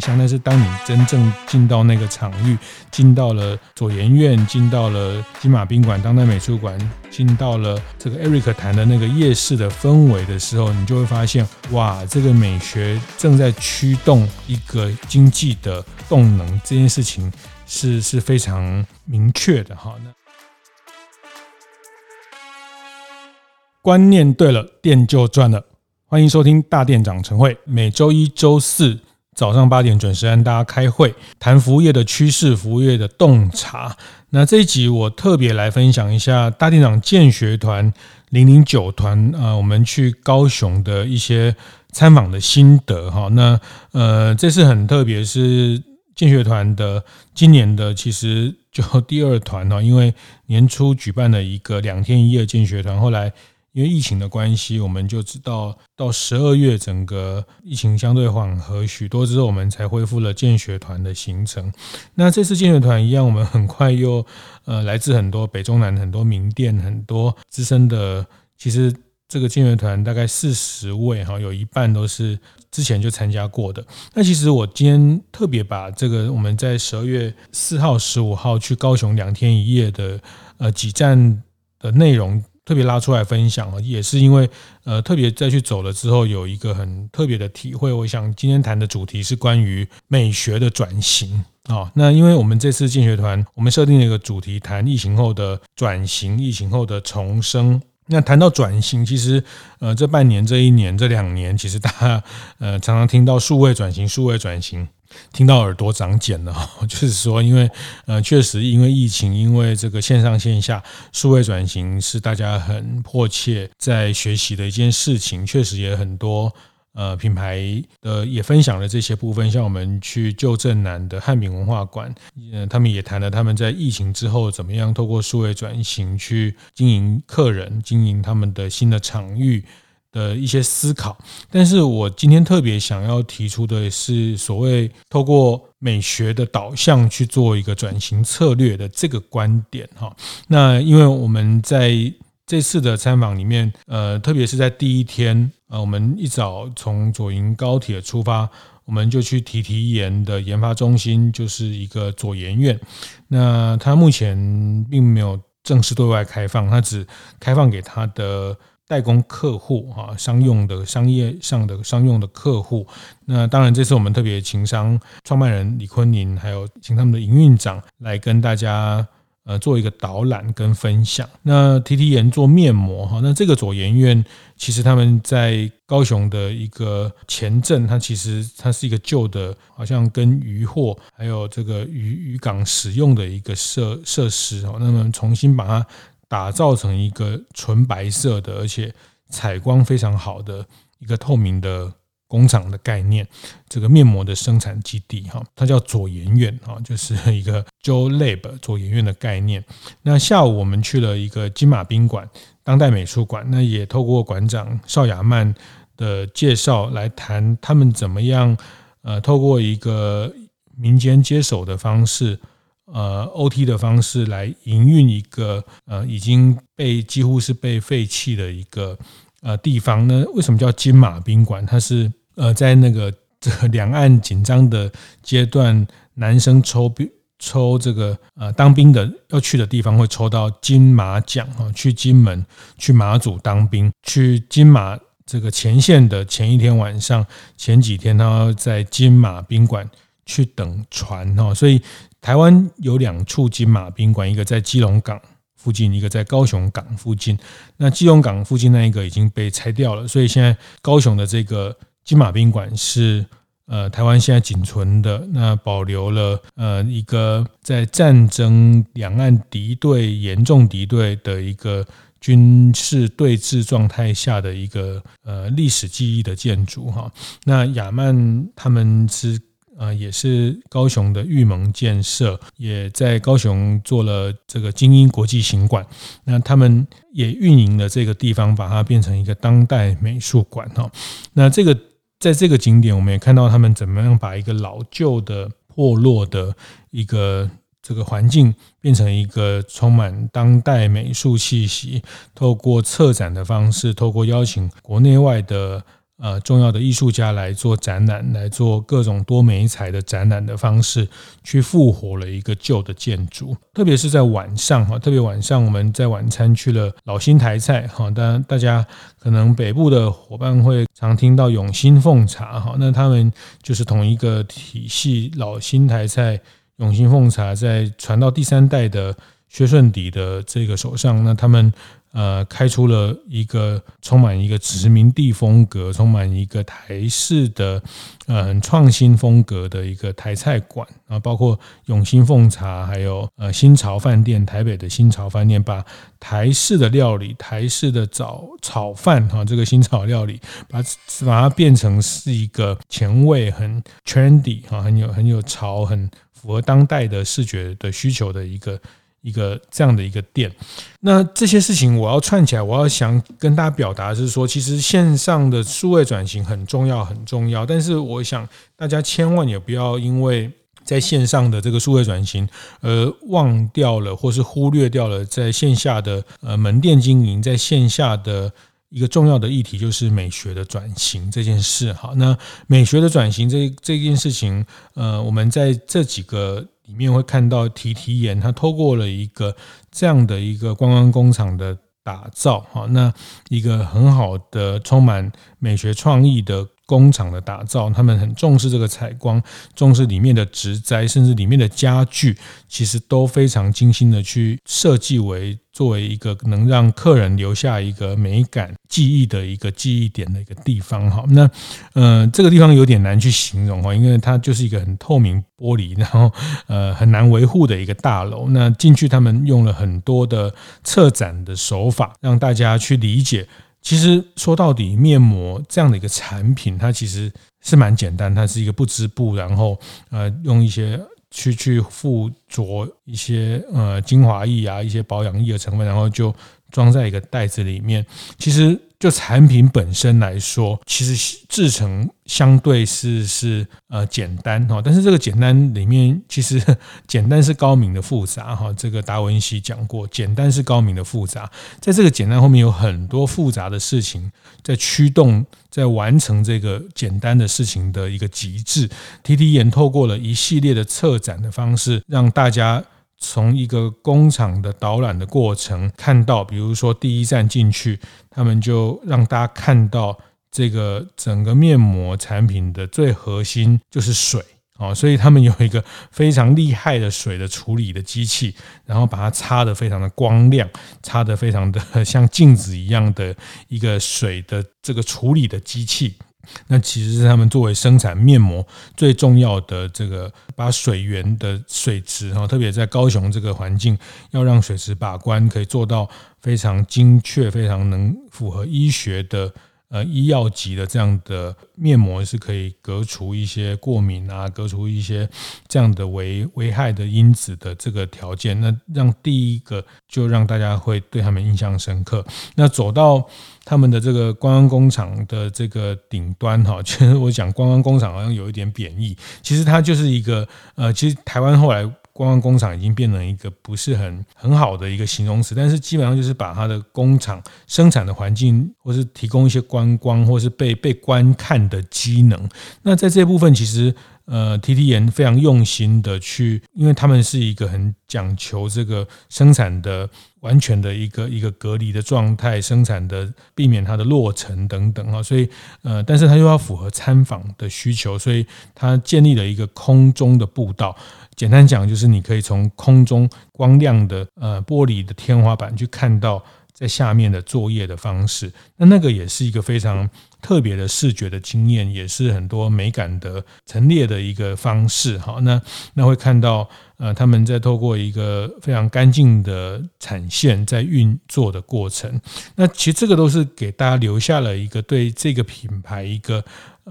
想的是，当你真正进到那个场域，进到了左研院，进到了金马宾馆、当代美术馆，进到了这个 Eric 谈的那个夜市的氛围的时候，你就会发现，哇，这个美学正在驱动一个经济的动能，这件事情是是非常明确的哈。那观念对了，店就赚了。欢迎收听大店长晨会，每周一、周四。早上八点准时跟大家开会，谈服务业的趋势、服务业的洞察。那这一集我特别来分享一下大店长建学团零零九团啊，我们去高雄的一些参访的心得哈。那呃，这次很特别，是建学团的今年的其实就第二团哈，因为年初举办了一个两天一夜建学团，后来。因为疫情的关系，我们就知道到十二月整个疫情相对缓和许多之后，我们才恢复了建学团的行程。那这次建学团一样，我们很快又呃来自很多北中南很多名店，很多资深的。其实这个建学团大概四十位哈，有一半都是之前就参加过的。那其实我今天特别把这个我们在十二月四号、十五号去高雄两天一夜的呃几站的内容。特别拉出来分享啊，也是因为呃，特别再去走了之后，有一个很特别的体会。我想今天谈的主题是关于美学的转型啊。那因为我们这次进学团，我们设定了一个主题，谈疫情后的转型，疫情后的重生。那谈到转型，其实呃，这半年、这一年、这两年，其实大家呃常常听到数位转型、数位转型。听到耳朵长茧了，就是说，因为呃，确实因为疫情，因为这个线上线下数位转型是大家很迫切在学习的一件事情，确实也很多呃品牌的也分享了这些部分，像我们去旧镇南的汉饼文化馆，呃，他们也谈了他们在疫情之后怎么样透过数位转型去经营客人，经营他们的新的场域。的一些思考，但是我今天特别想要提出的是，所谓透过美学的导向去做一个转型策略的这个观点哈。那因为我们在这次的参访里面，呃，特别是在第一天，呃，我们一早从左营高铁出发，我们就去提提研的研发中心，就是一个左研院。那它目前并没有正式对外开放，它只开放给它的。代工客户哈，商用的、商业上的商用的客户。那当然，这次我们特别情商创办人李坤宁，还有请他们的营运长来跟大家呃做一个导览跟分享。那 T T 研做面膜哈，那这个左研院其实他们在高雄的一个前镇，它其实它是一个旧的，好像跟渔货还有这个渔渔港使用的一个设设施哦，那么重新把它。打造成一个纯白色的，而且采光非常好的一个透明的工厂的概念，这个面膜的生产基地哈，它叫左研院哈，就是一个 Joe Lab 左研院的概念。那下午我们去了一个金马宾馆、当代美术馆，那也透过馆长邵雅曼的介绍来谈他们怎么样呃，透过一个民间接手的方式。呃，OT 的方式来营运一个呃已经被几乎是被废弃的一个呃地方呢？为什么叫金马宾馆？它是呃在那个这 个两岸紧张的阶段，男生抽兵抽这个呃当兵的要去的地方会抽到金马奖啊，去金门去马祖当兵，去金马这个前线的前一天晚上，前几天他在金马宾馆去等船哈，所以。台湾有两处金马宾馆，一个在基隆港附近，一个在高雄港附近。那基隆港附近那一个已经被拆掉了，所以现在高雄的这个金马宾馆是呃台湾现在仅存的，那保留了呃一个在战争两岸敌对严重敌对的一个军事对峙状态下的一个呃历史记忆的建筑哈。那亚曼他们是。呃，也是高雄的玉盟建设，也在高雄做了这个精英国际行馆。那他们也运营了这个地方，把它变成一个当代美术馆哈。那这个在这个景点，我们也看到他们怎么样把一个老旧的。破落的一个这个环境，变成一个充满当代美术气息。透过策展的方式，透过邀请国内外的。呃，重要的艺术家来做展览，来做各种多媒材的展览的方式，去复活了一个旧的建筑。特别是在晚上哈，特别晚上我们在晚餐去了老新台菜哈，当然大家可能北部的伙伴会常听到永新奉茶哈，那他们就是同一个体系，老新台菜、永新奉茶在传到第三代的薛顺迪的这个手上，那他们。呃，开出了一个充满一个殖民地风格、充满一个台式的呃很创新风格的一个台菜馆啊，包括永兴奉茶，还有呃新潮饭店，台北的新潮饭店，把台式的料理、台式的早炒饭哈，这个新潮料理，把把它变成是一个前卫、很 trendy 哈，很有很有潮、很符合当代的视觉的需求的一个。一个这样的一个店，那这些事情我要串起来，我要想跟大家表达的是说，其实线上的数位转型很重要，很重要。但是我想大家千万也不要因为在线上的这个数位转型而忘掉了，或是忽略掉了在线下的呃门店经营，在线下的一个重要的议题就是美学的转型这件事。好，那美学的转型这这件事情，呃，我们在这几个。里面会看到提提岩，他透过了一个这样的一个观光工厂的打造，哈，那一个很好的充满美学创意的工厂的打造，他们很重视这个采光，重视里面的植栽，甚至里面的家具，其实都非常精心的去设计为。作为一个能让客人留下一个美感记忆的一个记忆点的一个地方哈，那呃这个地方有点难去形容哈，因为它就是一个很透明玻璃，然后呃很难维护的一个大楼。那进去他们用了很多的策展的手法，让大家去理解。其实说到底，面膜这样的一个产品，它其实是蛮简单，它是一个不织布，然后呃用一些。去去附着一些呃精华液啊，一些保养液的成分，然后就装在一个袋子里面。其实就产品本身来说，其实制成相对是是呃简单哈，但是这个简单里面其实 简单是高明的复杂哈。这个达文西讲过，简单是高明的复杂，在这个简单后面有很多复杂的事情在驱动。在完成这个简单的事情的一个极致，T T 研透过了一系列的策展的方式，让大家从一个工厂的导览的过程看到，比如说第一站进去，他们就让大家看到这个整个面膜产品的最核心就是水。哦，所以他们有一个非常厉害的水的处理的机器，然后把它擦得非常的光亮，擦得非常的像镜子一样的一个水的这个处理的机器。那其实是他们作为生产面膜最重要的这个，把水源的水池哈，特别在高雄这个环境，要让水池把关可以做到非常精确，非常能符合医学的。呃，医药级的这样的面膜是可以隔除一些过敏啊，隔除一些这样的危危害的因子的这个条件。那让第一个就让大家会对他们印象深刻。那走到他们的这个观光工厂的这个顶端哈，其 实我讲观光工厂好像有一点贬义，其实它就是一个呃，其实台湾后来。观光工厂已经变成一个不是很很好的一个形容词，但是基本上就是把它的工厂生产的环境，或是提供一些观光，或是被被观看的机能。那在这部分，其实呃，，T T 研非常用心的去，因为他们是一个很讲求这个生产的完全的一个一个隔离的状态，生产的避免它的落尘等等啊，所以呃，但是它又要符合参访的需求，所以它建立了一个空中的步道。简单讲，就是你可以从空中光亮的呃玻璃的天花板去看到在下面的作业的方式，那那个也是一个非常特别的视觉的经验，也是很多美感的陈列的一个方式。好，那那会看到呃他们在透过一个非常干净的产线在运作的过程，那其实这个都是给大家留下了一个对这个品牌一个。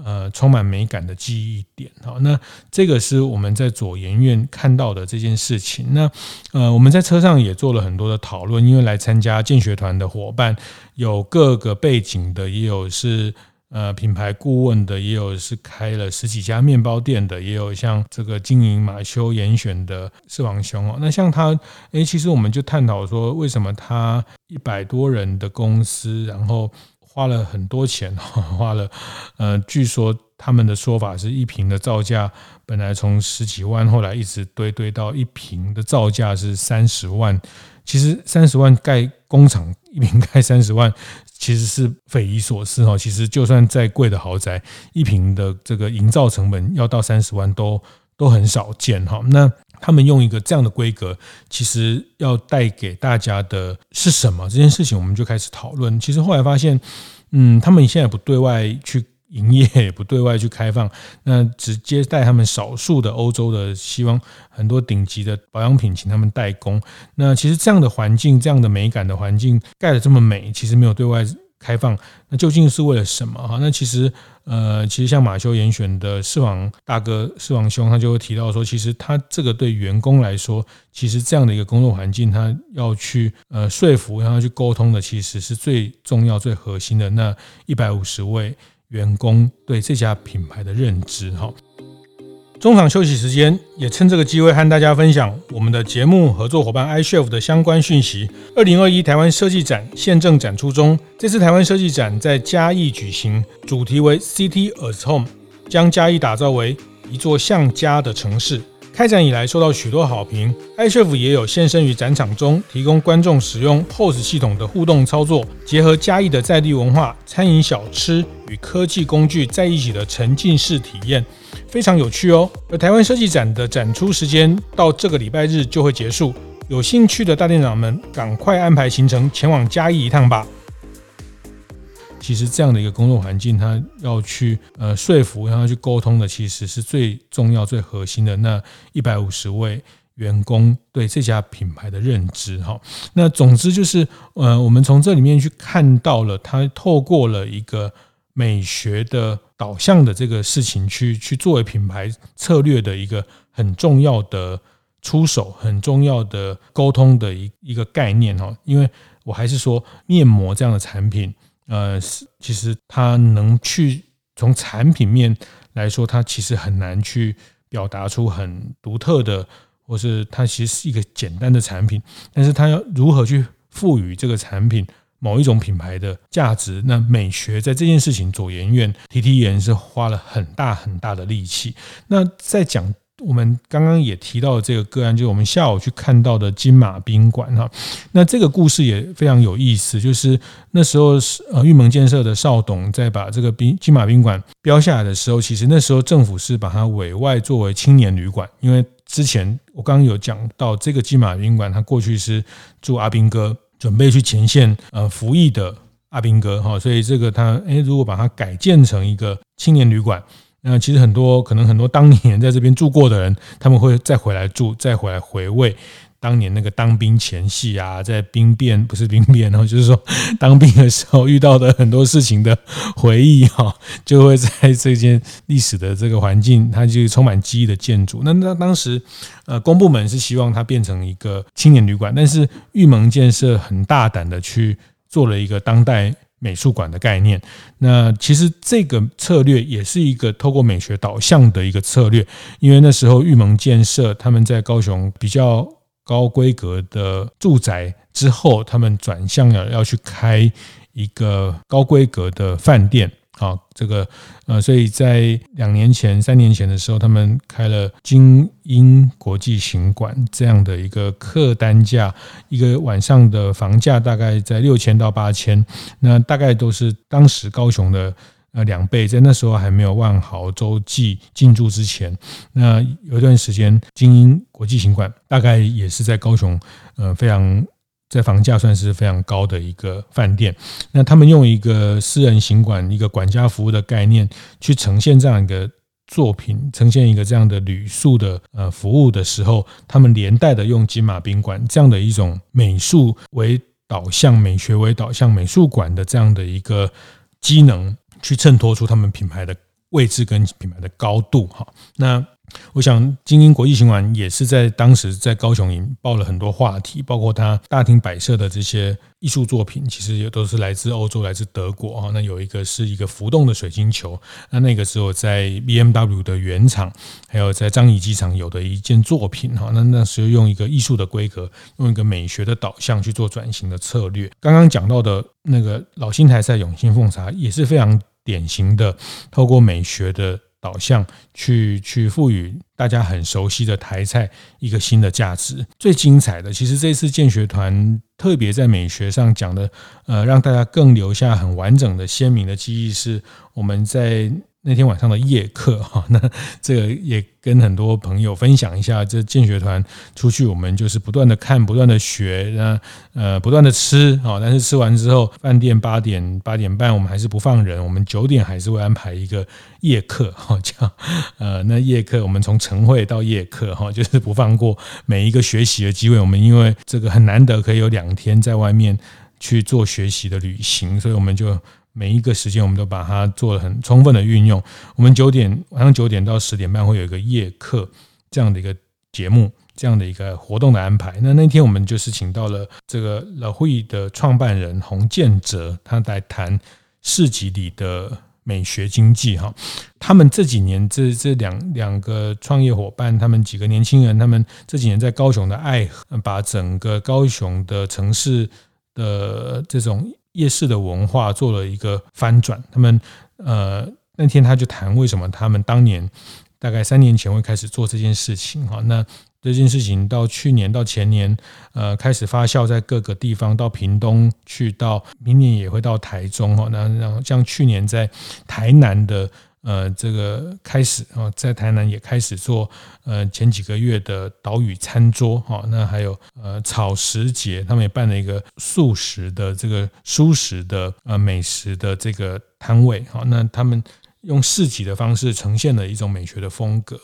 呃，充满美感的记忆点。好，那这个是我们在左研院看到的这件事情。那呃，我们在车上也做了很多的讨论，因为来参加建学团的伙伴有各个背景的，也有是呃品牌顾问的，也有是开了十几家面包店的，也有像这个经营马修严选的士房兄哦。那像他，诶，其实我们就探讨说，为什么他一百多人的公司，然后花了很多钱，花了，呃，据说他们的说法是一瓶的造价本来从十几万，后来一直堆堆到一瓶的造价是三十万。其实三十万盖工厂，一瓶盖三十万，其实是匪夷所思哈。其实就算再贵的豪宅，一平的这个营造成本要到三十万都都很少见哈。那他们用一个这样的规格，其实要带给大家的是什么？这件事情我们就开始讨论。其实后来发现，嗯，他们现在不对外去。营业也不对外去开放，那只接待他们少数的欧洲的，希望很多顶级的保养品请他们代工。那其实这样的环境，这样的美感的环境盖得这么美，其实没有对外开放，那究竟是为了什么？哈，那其实呃，其实像马修严选的士房大哥、士房兄，他就会提到说，其实他这个对员工来说，其实这样的一个工作环境，他要去呃说服，然后去沟通的，其实是最重要、最核心的那一百五十位。员工对这家品牌的认知，哈。中场休息时间，也趁这个机会和大家分享我们的节目合作伙伴 iCHEF 的相关讯息。二零二一台湾设计展现正展出中，这次台湾设计展在嘉义举行，主题为 City as Home，将嘉义打造为一座像家的城市。开展以来受到许多好评，iCHEF 也有现身于展场中，提供观众使用 POS 系统的互动操作，结合嘉义的在地文化、餐饮小吃与科技工具在一起的沉浸式体验，非常有趣哦。而台湾设计展的展出时间到这个礼拜日就会结束，有兴趣的大店长们赶快安排行程前往嘉义一趟吧。其实这样的一个工作环境，他要去呃说服，然后去沟通的，其实是最重要、最核心的那一百五十位员工对这家品牌的认知哈。那总之就是呃，我们从这里面去看到了，他透过了一个美学的导向的这个事情，去去作为品牌策略的一个很重要的出手、很重要的沟通的一一个概念哈。因为我还是说面膜这样的产品。呃，是其实它能去从产品面来说，它其实很难去表达出很独特的，或是它其实是一个简单的产品，但是它要如何去赋予这个产品某一种品牌的价值？那美学在这件事情，左研院 TT 研是花了很大很大的力气。那在讲。我们刚刚也提到这个个案，就是我们下午去看到的金马宾馆哈。那这个故事也非常有意思，就是那时候是呃玉门建设的邵董在把这个宾金马宾馆标下来的时候，其实那时候政府是把它委外作为青年旅馆，因为之前我刚刚有讲到这个金马宾馆，它过去是住阿兵哥，准备去前线呃服役的阿兵哥哈，所以这个他诶如果把它改建成一个青年旅馆。那其实很多可能很多当年在这边住过的人，他们会再回来住，再回来回味当年那个当兵前夕啊，在兵变不是兵变，然后就是说 当兵的时候遇到的很多事情的回忆哈，就会在这件历史的这个环境，它就充满记忆的建筑。那那当时呃公部门是希望它变成一个青年旅馆，但是玉门建设很大胆的去做了一个当代。美术馆的概念，那其实这个策略也是一个透过美学导向的一个策略，因为那时候玉盟建设他们在高雄比较高规格的住宅之后，他们转向了要去开一个高规格的饭店。好，这个呃，所以在两年前、三年前的时候，他们开了精英国际行馆这样的一个客单价，一个晚上的房价大概在六千到八千，那大概都是当时高雄的呃两倍，在那时候还没有万豪洲际进驻之前，那有一段时间，精英国际行馆大概也是在高雄呃非常。在房价算是非常高的一个饭店，那他们用一个私人行馆、一个管家服务的概念去呈现这样一个作品，呈现一个这样的旅宿的呃服务的时候，他们连带的用金马宾馆这样的一种美术为导向、美学为导向、美术馆的这样的一个机能，去衬托出他们品牌的位置跟品牌的高度哈。那我想，精英国际行馆也是在当时在高雄引爆了很多话题，包括他大厅摆设的这些艺术作品，其实也都是来自欧洲、来自德国啊。那有一个是一个浮动的水晶球，那那个时候在 BMW 的原厂，还有在樟宜机场有的一件作品哈。那那时候用一个艺术的规格，用一个美学的导向去做转型的策略。刚刚讲到的那个老新台菜永兴奉茶也是非常典型的，透过美学的。导向去去赋予大家很熟悉的台菜一个新的价值。最精彩的，其实这次建学团特别在美学上讲的，呃，让大家更留下很完整的鲜明的记忆，是我们在。那天晚上的夜课哈，那这个也跟很多朋友分享一下。这建学团出去，我们就是不断的看，不断的学，那呃不断的吃啊。但是吃完之后，饭店八点八点半我们还是不放人，我们九点还是会安排一个夜课哈，这样呃那夜课我们从晨会到夜课哈，就是不放过每一个学习的机会。我们因为这个很难得可以有两天在外面去做学习的旅行，所以我们就。每一个时间，我们都把它做了很充分的运用。我们九点晚上九点到十点半会有一个夜课这样的一个节目，这样的一个活动的安排。那那天我们就是请到了这个老会的创办人洪建哲，他来谈市集里的美学经济。哈，他们这几年这这两两个创业伙伴，他们几个年轻人，他们这几年在高雄的爱，把整个高雄的城市的这种。夜市的文化做了一个翻转，他们呃那天他就谈为什么他们当年大概三年前会开始做这件事情哈，那这件事情到去年到前年呃开始发酵在各个地方，到屏东去，到明年也会到台中哈，那然后像去年在台南的。呃，这个开始啊，在台南也开始做呃前几个月的岛屿餐桌哈，那还有呃草食节，他们也办了一个素食的这个蔬食的呃美食的这个摊位哈，那他们用市集的方式呈现了一种美学的风格。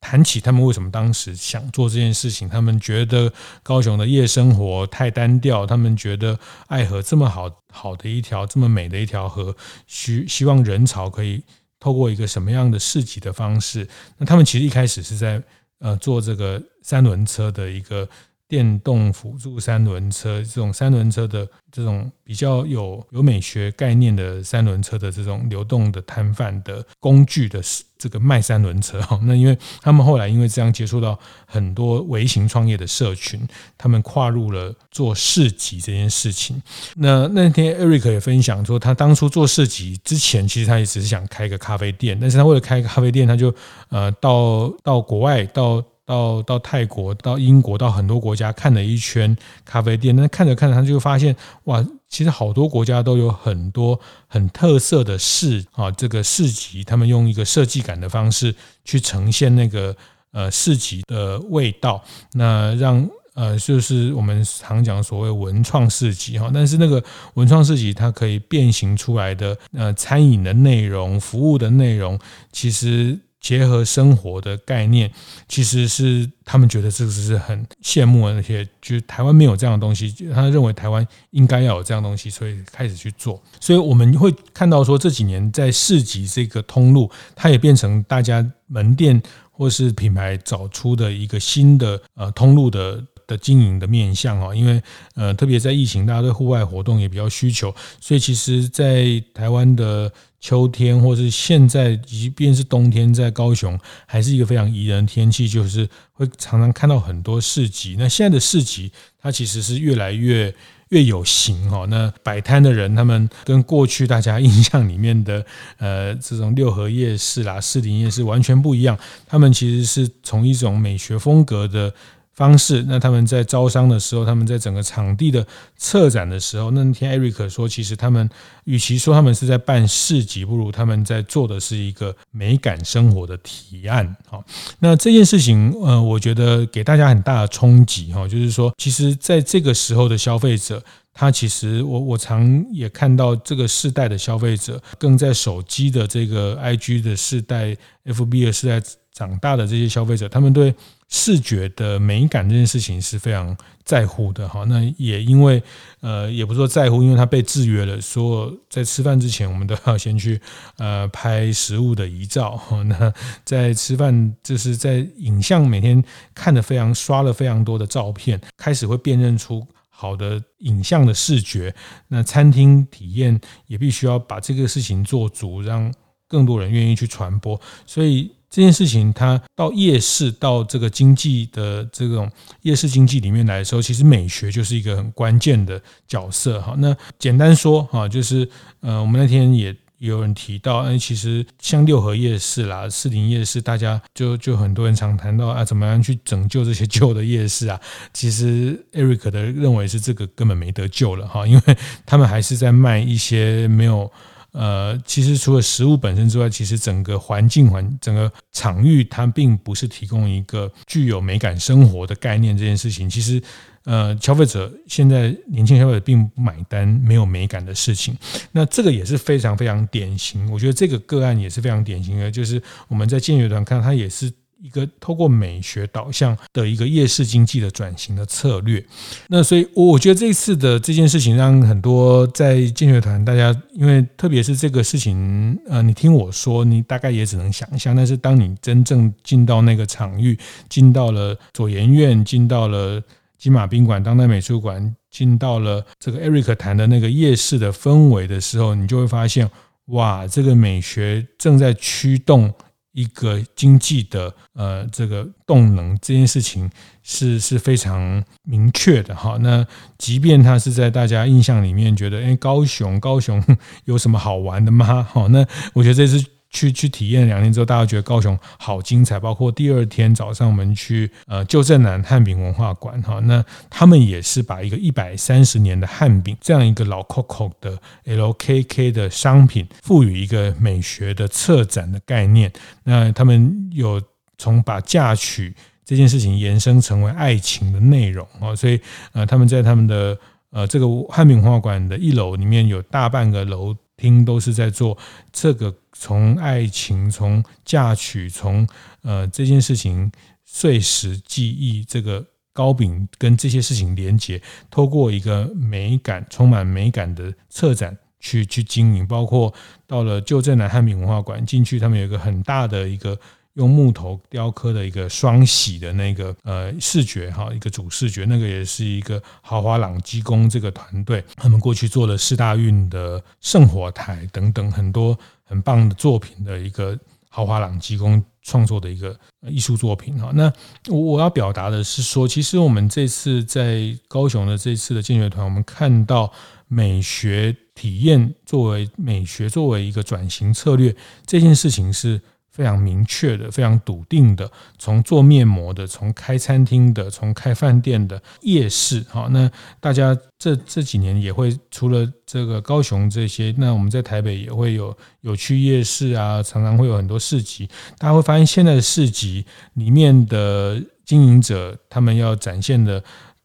谈起他们为什么当时想做这件事情，他们觉得高雄的夜生活太单调，他们觉得爱河这么好好的一条这么美的一条河，希希望人潮可以。透过一个什么样的市集的方式？那他们其实一开始是在呃做这个三轮车的一个。电动辅助三轮车，这种三轮车的这种比较有有美学概念的三轮车的这种流动的摊贩的工具的这个卖三轮车哈，那因为他们后来因为这样接触到很多微型创业的社群，他们跨入了做市集这件事情。那那天 Eric 也分享说，他当初做市集之前，其实他也只是想开个咖啡店，但是他为了开个咖啡店，他就呃到到国外到。到到泰国、到英国、到很多国家看了一圈咖啡店，那看着看着，他就发现哇，其实好多国家都有很多很特色的市啊，这个市集，他们用一个设计感的方式去呈现那个呃市集的味道，那让呃就是我们常讲所谓文创市集哈，但是那个文创市集它可以变形出来的呃餐饮的内容、服务的内容，其实。结合生活的概念，其实是他们觉得这个是很羡慕，那些就是台湾没有这样的东西，他认为台湾应该要有这样东西，所以开始去做。所以我们会看到说，这几年在市集这个通路，它也变成大家门店或是品牌找出的一个新的呃通路的经营的面向哦。因为呃，特别在疫情，大家对户外活动也比较需求，所以其实，在台湾的。秋天，或是现在，即便是冬天，在高雄还是一个非常宜人的天气，就是会常常看到很多市集。那现在的市集，它其实是越来越越有型哈。那摆摊的人，他们跟过去大家印象里面的呃这种六合夜市啦、士林夜市完全不一样。他们其实是从一种美学风格的。方式，那他们在招商的时候，他们在整个场地的策展的时候，那天 Eric 说，其实他们与其说他们是在办市集，不如他们在做的是一个美感生活的提案。好，那这件事情，呃，我觉得给大家很大的冲击哈，就是说，其实在这个时候的消费者，他其实我我常也看到这个世代的消费者，更在手机的这个 IG 的世代、FB 的世代长大的这些消费者，他们对视觉的美感这件事情是非常在乎的哈。那也因为呃，也不是说在乎，因为他被制约了，说在吃饭之前，我们都要先去呃拍食物的遗照哈。那在吃饭就是在影像每天看的非常刷了非常多的照片，开始会辨认出好的影像的视觉。那餐厅体验也必须要把这个事情做足，让更多人愿意去传播。所以。这件事情，它到夜市到这个经济的这种夜市经济里面来的时候，其实美学就是一个很关键的角色哈。那简单说哈，就是呃，我们那天也有人提到，哎，其实像六合夜市啦、士林夜市，大家就就很多人常谈到啊，怎么样去拯救这些旧的夜市啊？其实 Eric 的认为是这个根本没得救了哈，因为他们还是在卖一些没有。呃，其实除了食物本身之外，其实整个环境环整个场域，它并不是提供一个具有美感生活的概念。这件事情，其实呃，消费者现在年轻消费者并不买单没有美感的事情。那这个也是非常非常典型，我觉得这个个案也是非常典型的，就是我们在建学团看到它也是。一个透过美学导向的一个夜市经济的转型的策略，那所以我觉得这次的这件事情让很多在建学团大家，因为特别是这个事情，呃，你听我说，你大概也只能想象，但是当你真正进到那个场域，进到了左研院，进到了金马宾馆、当代美术馆，进到了这个 Eric 谈的那个夜市的氛围的时候，你就会发现，哇，这个美学正在驱动。一个经济的呃这个动能这件事情是是非常明确的哈。那即便他是在大家印象里面觉得，哎，高雄高雄 有什么好玩的吗？好，那我觉得这是。去去体验两天之后，大家觉得高雄好精彩。包括第二天早上，我们去呃旧镇南汉饼文化馆哈，那他们也是把一个一百三十年的汉饼这样一个老 COCO 的 LKK 的商品，赋予一个美学的策展的概念。那他们有从把嫁娶这件事情延伸成为爱情的内容啊，所以呃他们在他们的呃这个汉饼文化馆的一楼里面有大半个楼听都是在做这个。从爱情，从嫁娶，从呃这件事情碎石记忆，这个糕饼跟这些事情连接，透过一个美感充满美感的策展去去经营，包括到了旧镇南汉民文化馆进去，他们有一个很大的一个。用木头雕刻的一个双喜的那个呃视觉哈，一个主视觉，那个也是一个豪华朗机工这个团队，他们过去做了四大运的圣火台等等很多很棒的作品的一个豪华朗机工创作的一个艺术作品哈。那我我要表达的是说，其实我们这次在高雄的这次的建学团，我们看到美学体验作为美学作为一个转型策略这件事情是。非常明确的，非常笃定的，从做面膜的，从开餐厅的，从开饭店的夜市，好，那大家这这几年也会除了这个高雄这些，那我们在台北也会有有去夜市啊，常常会有很多市集，大家会发现现在的市集里面的经营者，他们要展现的。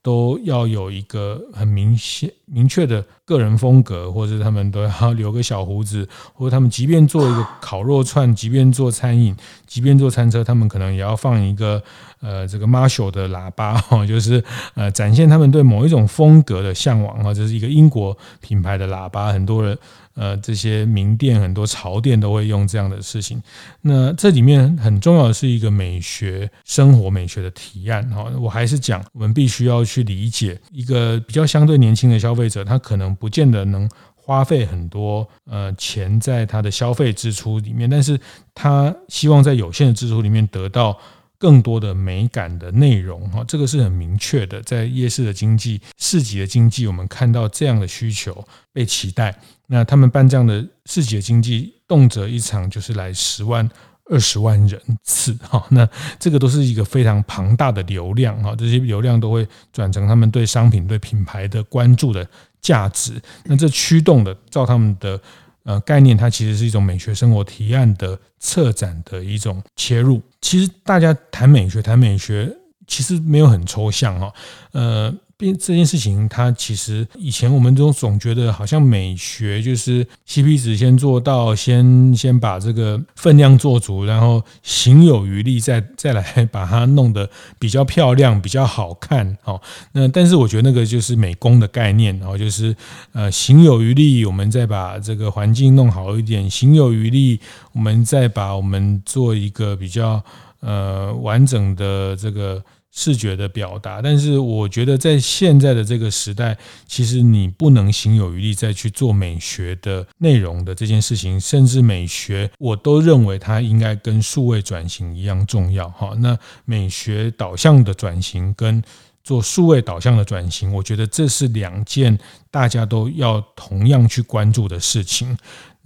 都要有一个很明显、明确的个人风格，或者他们都要留个小胡子，或者他们即便做一个烤肉串，即便做餐饮，即便做餐车，他们可能也要放一个呃这个 Marshall 的喇叭哈，就是呃展现他们对某一种风格的向往哈，这是一个英国品牌的喇叭，很多人。呃，这些名店很多潮店都会用这样的事情。那这里面很重要的是一个美学生活美学的提案哈。我还是讲，我们必须要去理解一个比较相对年轻的消费者，他可能不见得能花费很多呃钱在他的消费支出里面，但是他希望在有限的支出里面得到更多的美感的内容哈。这个是很明确的，在夜市的经济、市集的经济，我们看到这样的需求被期待。那他们办这样的市集的经济，动辄一场就是来十万、二十万人次哈。那这个都是一个非常庞大的流量哈，这些流量都会转成他们对商品、对品牌的关注的价值。那这驱动的，照他们的呃概念，它其实是一种美学生活提案的策展的一种切入。其实大家谈美学，谈美学其实没有很抽象哈，呃。变这件事情，它其实以前我们都总觉得好像美学就是 CP 值先做到，先先把这个分量做足，然后行有余力再再来 把它弄得比较漂亮、比较好看。哦，那但是我觉得那个就是美工的概念，然后就是呃行有余力，我们再把这个环境弄好一点，行有余力，我们再把我们做一个比较呃完整的这个。视觉的表达，但是我觉得在现在的这个时代，其实你不能行有余力再去做美学的内容的这件事情，甚至美学，我都认为它应该跟数位转型一样重要。哈，那美学导向的转型跟做数位导向的转型，我觉得这是两件大家都要同样去关注的事情。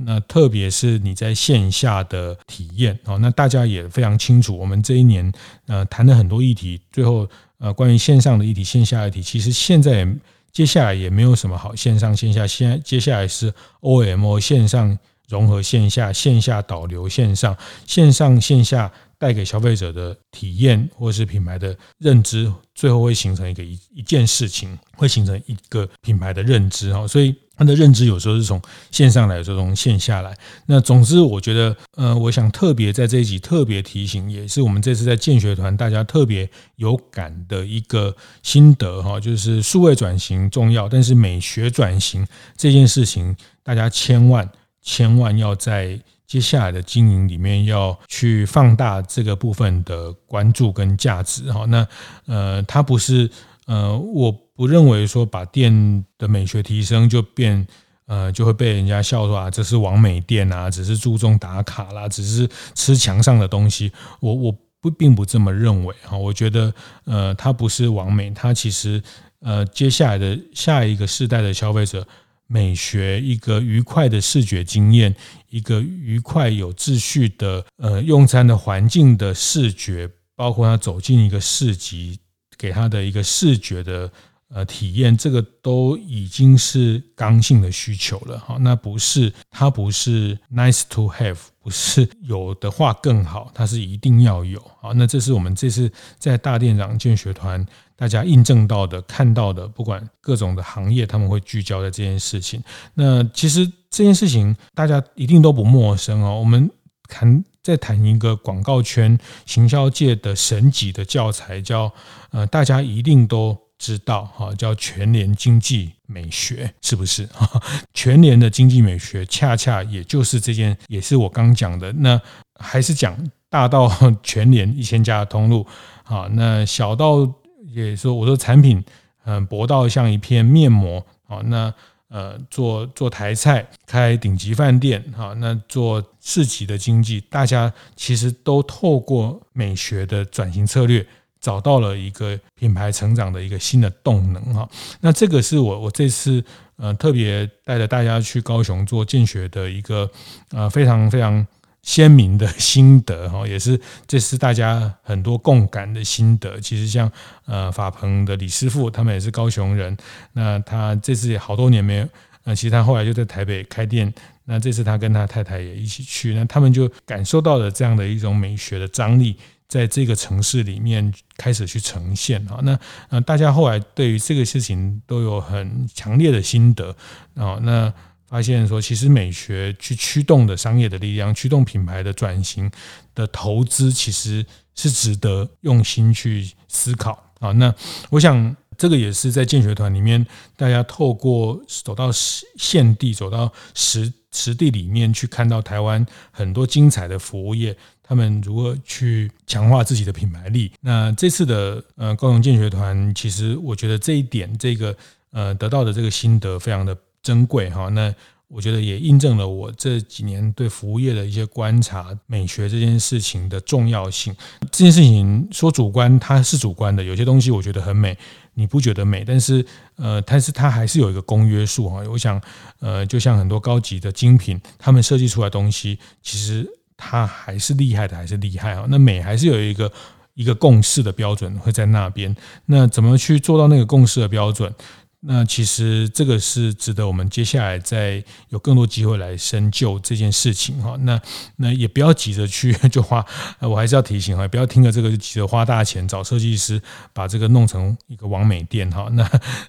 那特别是你在线下的体验哦，那大家也非常清楚，我们这一年呃谈了很多议题，最后呃关于线上的议题、线下的议题，其实现在也接下来也没有什么好线上线下，现接下来是 OMO 线上融合线下，线下导流线上，线上线下。带给消费者的体验，或是品牌的认知，最后会形成一个一一件事情，会形成一个品牌的认知哈。所以它的认知有时候是从线上来，有时候从线下来。那总之，我觉得，呃，我想特别在这一集特别提醒，也是我们这次在建学团大家特别有感的一个心得哈，就是数位转型重要，但是美学转型这件事情，大家千万千万要在。接下来的经营里面要去放大这个部分的关注跟价值哈，那呃，它不是呃，我不认为说把店的美学提升就变呃，就会被人家笑说啊，这是网美店啊，只是注重打卡啦，只是吃墙上的东西。我我不并不这么认为哈，我觉得呃，它不是网美，它其实呃，接下来的下一个世代的消费者。美学，一个愉快的视觉经验，一个愉快有秩序的呃用餐的环境的视觉，包括他走进一个市集，给他的一个视觉的呃体验，这个都已经是刚性的需求了哈。那不是，它不是 nice to have，不是有的话更好，它是一定要有啊。那这是我们这次在大店长建学团。大家印证到的、看到的，不管各种的行业，他们会聚焦在这件事情。那其实这件事情大家一定都不陌生哦。我们谈再谈一个广告圈、行销界的神级的教材，叫呃，大家一定都知道哈，叫全联经济美学，是不是？哈 全联的经济美学，恰恰也就是这件，也是我刚讲的。那还是讲大到全联一千家的通路，好，那小到。也说，我说产品，嗯，薄到像一片面膜，好，那呃，做做台菜，开顶级饭店，好，那做市集的经济，大家其实都透过美学的转型策略，找到了一个品牌成长的一个新的动能，哈，那这个是我我这次呃特别带着大家去高雄做建学的一个呃非常非常。鲜明的心得哈，也是这是大家很多共感的心得。其实像呃法鹏的李师傅，他们也是高雄人。那他这次也好多年没有，呃，其实他后来就在台北开店。那这次他跟他太太也一起去，那他们就感受到了这样的一种美学的张力，在这个城市里面开始去呈现啊。那呃大家后来对于这个事情都有很强烈的心得啊。那发现说，其实美学去驱动的商业的力量，驱动品牌的转型的投资，其实是值得用心去思考啊。那我想，这个也是在建学团里面，大家透过走到现地，走到实实地里面去看到台湾很多精彩的服务业，他们如何去强化自己的品牌力。那这次的呃高雄建学团，其实我觉得这一点，这个呃得到的这个心得非常的。珍贵哈，那我觉得也印证了我这几年对服务业的一些观察，美学这件事情的重要性。这件事情说主观，它是主观的。有些东西我觉得很美，你不觉得美，但是呃，但是它还是有一个公约数哈。我想呃，就像很多高级的精品，他们设计出来的东西，其实它还是厉害的，还是厉害啊。那美还是有一个一个共识的标准会在那边。那怎么去做到那个共识的标准？那其实这个是值得我们接下来再有更多机会来深究这件事情哈。那那也不要急着去 就花，我还是要提醒哈，不要听了这个就急着花大钱找设计师把这个弄成一个完美店哈。那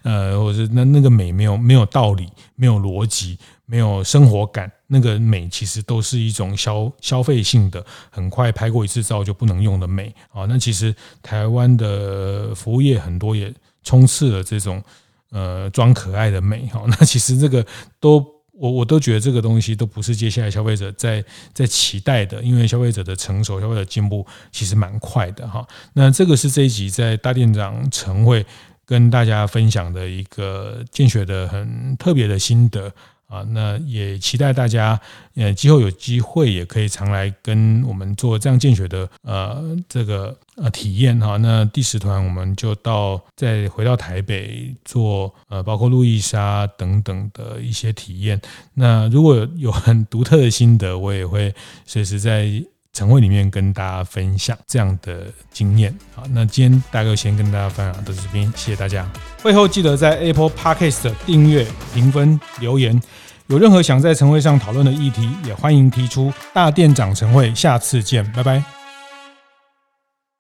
呃，或者那那个美没有没有道理，没有逻辑，没有生活感，那个美其实都是一种消消费性的，很快拍过一次照就不能用的美啊。那其实台湾的服务业很多也充斥了这种。呃，装可爱的美哈，那其实这个都我我都觉得这个东西都不是接下来消费者在在期待的，因为消费者的成熟、消费者进步其实蛮快的哈。那这个是这一集在大店长晨会跟大家分享的一个见血的很特别的心得。啊，那也期待大家，呃，今后有机会也可以常来跟我们做这样见学的，呃，这个呃体验哈。那第十团我们就到再回到台北做，呃，包括路易莎等等的一些体验。那如果有很独特的心得，我也会随时在。晨会里面跟大家分享这样的经验。好，那今天大概先跟大家分享到这边，谢谢大家。会后记得在 Apple Podcast 订阅、评分、留言。有任何想在晨会上讨论的议题，也欢迎提出。大店长晨会，下次见，拜拜。